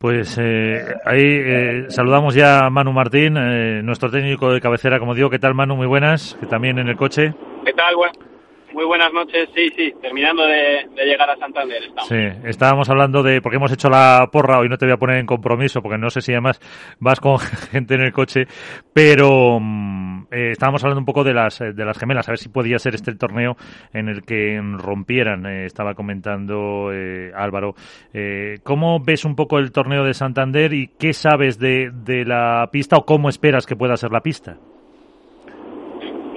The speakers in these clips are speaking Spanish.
Pues eh, ahí eh, saludamos ya a Manu Martín, eh, nuestro técnico de cabecera, como digo. ¿Qué tal, Manu? Muy buenas, que también en el coche. ¿Qué tal? Muy buenas noches. Sí, sí, terminando de, llegar a Santander estamos. Sí, estábamos hablando de, porque hemos hecho la porra, hoy no te voy a poner en compromiso, porque no sé si además vas con gente en el coche, pero mm, eh, estábamos hablando un poco de las, de las gemelas, a ver si podía ser este el torneo en el que rompieran, eh, estaba comentando eh, Álvaro. ¿Cómo ves un poco el torneo de Santander y qué sabes de la pista o cómo esperas que pueda ser la pista?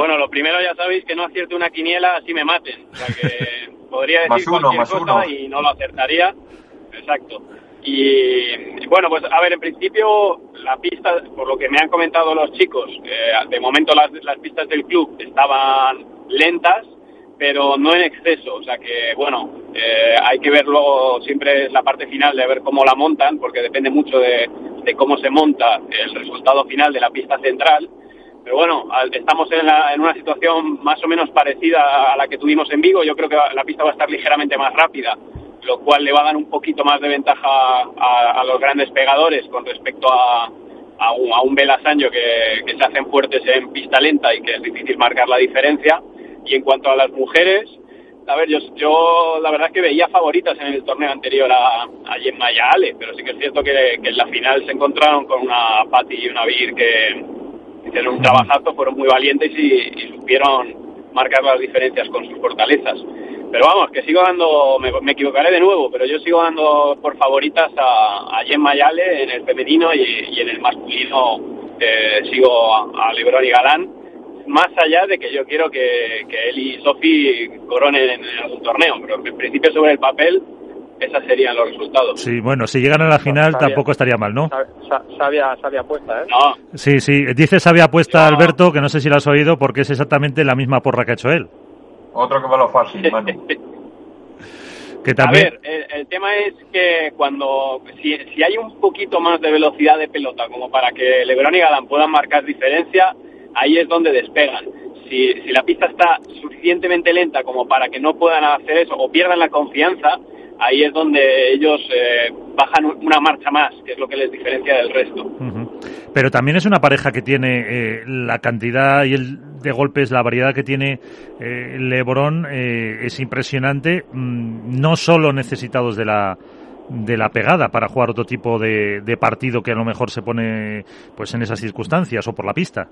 Bueno, lo primero ya sabéis que no acierte una quiniela así me maten. O sea que podría decir cualquier cosa y no lo acertaría. Exacto. Y bueno, pues a ver, en principio la pista, por lo que me han comentado los chicos, eh, de momento las, las pistas del club estaban lentas, pero no en exceso. O sea que, bueno, eh, hay que ver luego siempre la parte final de ver cómo la montan, porque depende mucho de, de cómo se monta el resultado final de la pista central pero bueno, estamos en, una situación más o menos parecida a la que tuvimos en Vigo. Yo creo que la pista va a estar ligeramente más rápida, lo cual le va a dar un poquito más de ventaja a, los grandes pegadores con respecto a, un, a un que, que se hacen fuertes en pista lenta y que es difícil marcar la diferencia. Y en cuanto a las mujeres, a ver, yo, yo la verdad es que veía favoritas en el torneo anterior a, a Gemma y a Ale, pero sí que es cierto que, que en la final se encontraron con una Patti y una Vir que, hicieron un trabajazo, fueron muy valientes y, supieron marcar las diferencias con sus fortalezas. Pero vamos, que sigo dando, me, equivocaré de nuevo, pero yo sigo dando por favoritas a, a Jen Mayale en el femenino y, en el masculino eh, sigo a, Lebron y Galán, más allá de que yo quiero que, que él y Sofi coronen en algún torneo, pero en principio sobre el papel esos serían los resultados. Sí, bueno, si llegan a la final tampoco estaría mal, ¿no? Sabia, sabia apuesta, ¿eh? No. Sí, sí, dice sabia apuesta Alberto, que no sé si lo has oído, porque es exactamente la misma porra que ha hecho él. Otro que va lo fácil, mano. que también... A ver, el, tema es que cuando, si, si hay un poquito más de velocidad de pelota, como para que Lebron y Galán puedan marcar diferencia, ahí es donde despegan. Si, si la pista está suficientemente lenta como para que no puedan hacer eso o pierdan la confianza, ahí es donde ellos eh, bajan una marcha más, que es lo que les diferencia del resto. Pero también es una pareja que tiene eh, la cantidad y el de golpes, la variedad que tiene eh, Lebron es impresionante, mm, no solo necesitados de la de la pegada para jugar otro tipo de, de, partido que a lo mejor se pone pues en esas circunstancias o por la pista.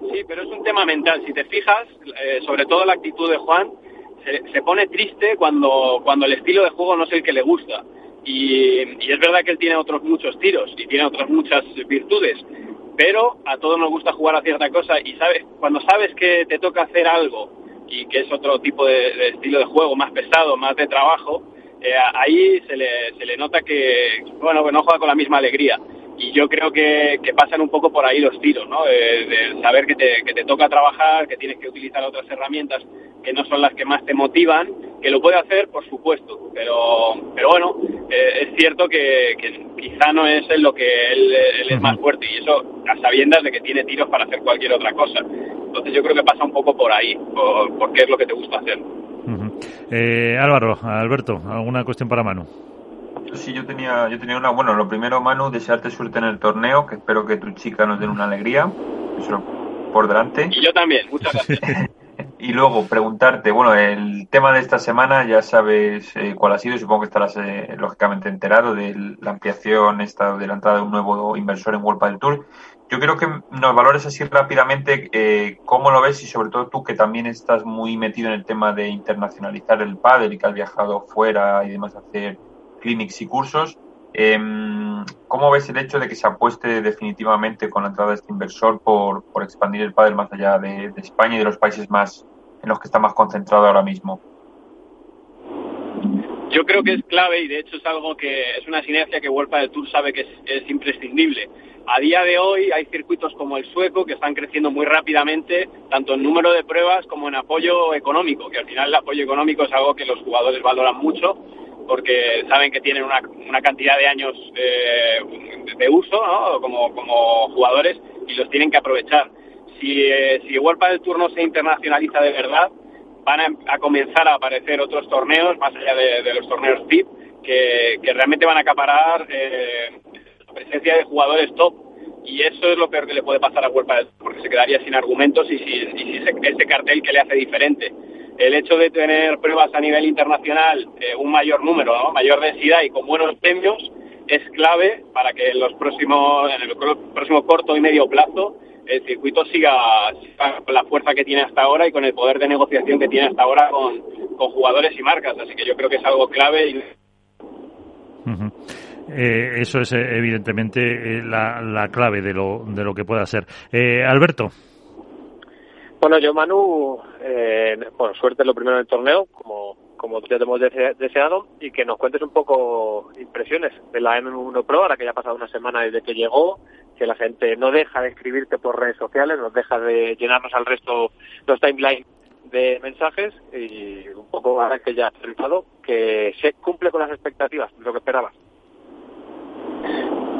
Sí, pero es un tema mental. Si te fijas, sobre todo la actitud de Juan, se, pone triste cuando, cuando el estilo de juego no es el que le gusta. Y, es verdad que él tiene otros muchos tiros y tiene otras muchas virtudes, pero a todos nos gusta jugar a cierta cosa y sabes, cuando sabes que te toca hacer algo y que es otro tipo de, estilo de juego, más pesado, más de trabajo, eh, ahí se le, se le nota que, bueno, que no juega con la misma alegría y yo creo que, pasan un poco por ahí los tiros, ¿no? De, saber que te, que te, toca trabajar, que tienes que utilizar otras herramientas que no son las que más te motivan, que lo puede hacer, por supuesto, pero, pero bueno, eh, es cierto que, quizá no es en lo que él, es más fuerte y eso a sabiendas de que tiene tiros para hacer cualquier otra cosa. Entonces yo creo que pasa un poco por ahí, por, qué es lo que te gusta hacer. Eh, Álvaro, Alberto, ¿alguna cuestión para Manu? Sí, yo tenía, yo tenía una. Bueno, lo primero, Manu, desearte suerte en el torneo, que espero que tu chica nos den una alegría. Eso por delante. Y yo también, muchas gracias. y luego preguntarte, bueno, el tema de esta semana ya sabes eh, cuál ha sido, supongo que estarás eh, lógicamente enterado de la ampliación, esta de la entrada de un nuevo inversor en World del Tour. Yo creo que nos valores así rápidamente eh, cómo lo ves y sobre todo tú que también estás muy metido en el tema de internacionalizar el pádel y que has viajado fuera y demás a hacer clinics y cursos. Em, ¿Cómo ves el hecho de que se apueste definitivamente con la entrada de este inversor por, por expandir el pádel más allá de, España y de los países más en los que está más concentrado ahora mismo? Yo creo que es clave y de hecho es algo que es una sinergia que World del Tour sabe que es, imprescindible. A día de hoy hay circuitos como el sueco que están creciendo muy rápidamente, tanto en número de pruebas como en apoyo económico, que al final el apoyo económico es algo que los jugadores valoran mucho porque saben que tienen una, una cantidad de años eh, de uso como, como jugadores y los tienen que aprovechar. Si, eh, si World del Tour no se internacionaliza de verdad, van a, comenzar a aparecer otros torneos, más allá de, los torneos VIP, que, realmente van a acaparar eh, la presencia de jugadores top y eso es lo peor que le puede pasar a Huelpa porque se quedaría sin argumentos y sin, ese, cartel que le hace diferente. El hecho de tener pruebas a nivel internacional, eh, un mayor número, mayor densidad y con buenos premios, es clave para que en los próximos, en el próximo corto y medio plazo el circuito siga, con la fuerza que tiene hasta ahora y con el poder de negociación que tiene hasta ahora con, con jugadores y marcas. Así que yo creo que es algo clave y eh, eso es eh, evidentemente eh, la, clave de lo, de lo que pueda ser. Alberto. Bueno, yo, Manu, bueno, suerte lo primero en el torneo, como, como ya te hemos deseado, y que nos cuentes un poco impresiones de la M1 Pro, ahora que ya ha pasado una semana desde que llegó, que la gente no deja de escribirte por redes sociales, no deja de llenarnos al resto los timelines de mensajes y un poco ahora que ya has realizado, que se cumple con las expectativas, lo que esperabas.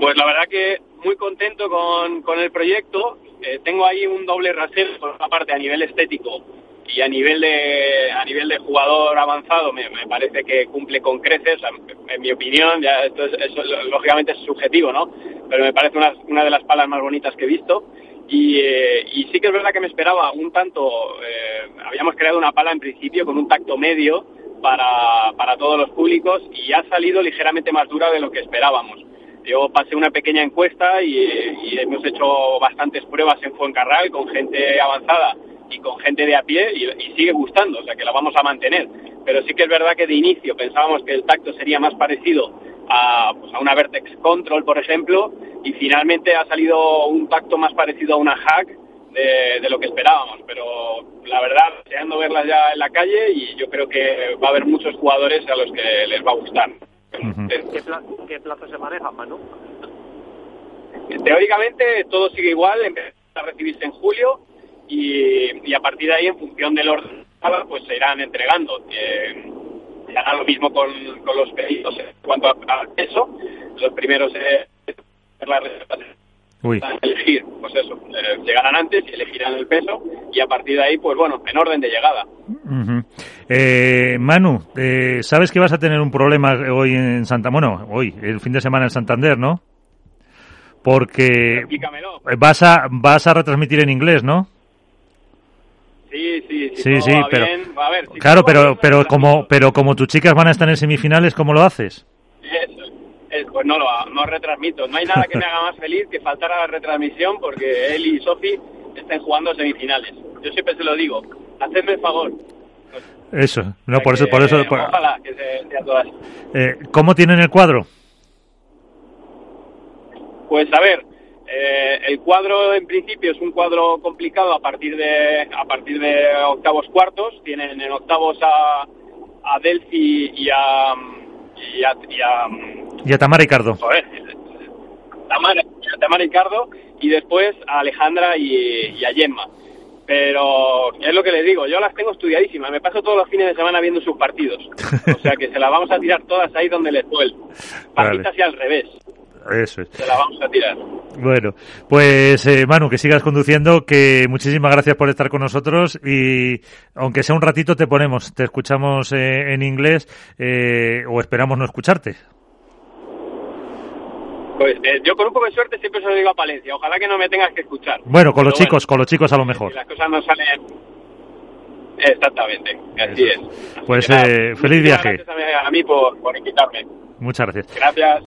Pues la verdad que muy contento con, con el proyecto. Eh, tengo ahí un doble rasero, por una parte a nivel estético y a nivel de a nivel de jugador avanzado me, parece que cumple con creces en mi opinión esto es, lógicamente es subjetivo no pero me parece una, una de las palas más bonitas que he visto y, eh, sí que es verdad que me esperaba un tanto eh, habíamos creado una pala en principio con un tacto medio para, para todos los públicos y ha salido ligeramente más dura de lo que esperábamos yo pasé una pequeña encuesta y, hemos hecho bastantes pruebas en Fuencarral con gente avanzada y con gente de a pie y, sigue gustando, o sea que la vamos a mantener. Pero sí que es verdad que de inicio pensábamos que el tacto sería más parecido a, pues, a una Vertex Control, por ejemplo, y finalmente ha salido un tacto más parecido a una Hack de, de, lo que esperábamos. Pero la verdad, deseando verla ya en la calle y yo creo que va a haber muchos jugadores a los que les va a gustar. ¿Qué, plazo se maneja, Manu? Teóricamente todo sigue igual, empieza a recibirse en julio y, a partir de ahí, en función del orden, pues se irán entregando. Eh, hará lo mismo con, los pedidos en cuanto al peso. Los primeros es la Uy. elegir, pues eso, eh, llegarán antes y elegirán el peso y a partir de ahí, pues bueno, en orden de llegada. eh, Manu, eh, sabes que vas a tener un problema hoy en Santa, bueno, hoy, el fin de semana en Santander, ¿no? Porque vas a vas a retransmitir en inglés, ¿no? Sí, sí, sí, sí, pero claro, pero pero como pero como tus chicas van a estar en semifinales, ¿cómo lo haces? Pues no lo no retransmito. No hay nada que me haga más feliz que faltar a la retransmisión porque él y Sofi estén jugando semifinales. Yo siempre se lo digo, hacedme el favor. Eso, no, por eso, por eso. Ojalá que sea todas. Eh, ¿Cómo tienen el cuadro? Pues a ver, eh, el cuadro en principio es un cuadro complicado a partir de a partir de octavos cuartos. Tienen en octavos a, a Delphi y a y a, y a y a Tamara Ricardo. Tamara, Tamara Ricardo y después a Alejandra y, a Gemma. Pero es lo que les digo, yo las tengo estudiadísimas, me paso todos los fines de semana viendo sus partidos. O sea que se las vamos a tirar todas ahí donde les duele. Partitas y al revés. Eso es. Se la vamos a tirar. Bueno, pues eh, Manu, que sigas conduciendo, que muchísimas gracias por estar con nosotros y aunque sea un ratito te ponemos, te escuchamos eh, en inglés eh, o esperamos no escucharte. Pues eh, yo con un poco de suerte siempre se lo digo a Palencia. Ojalá que no me tengas que escuchar. Bueno, con los chicos, con los chicos a lo mejor. Si las cosas no salen exactamente, así es. pues eh, feliz viaje. Gracias a mí, por, por invitarme. Muchas gracias. Gracias.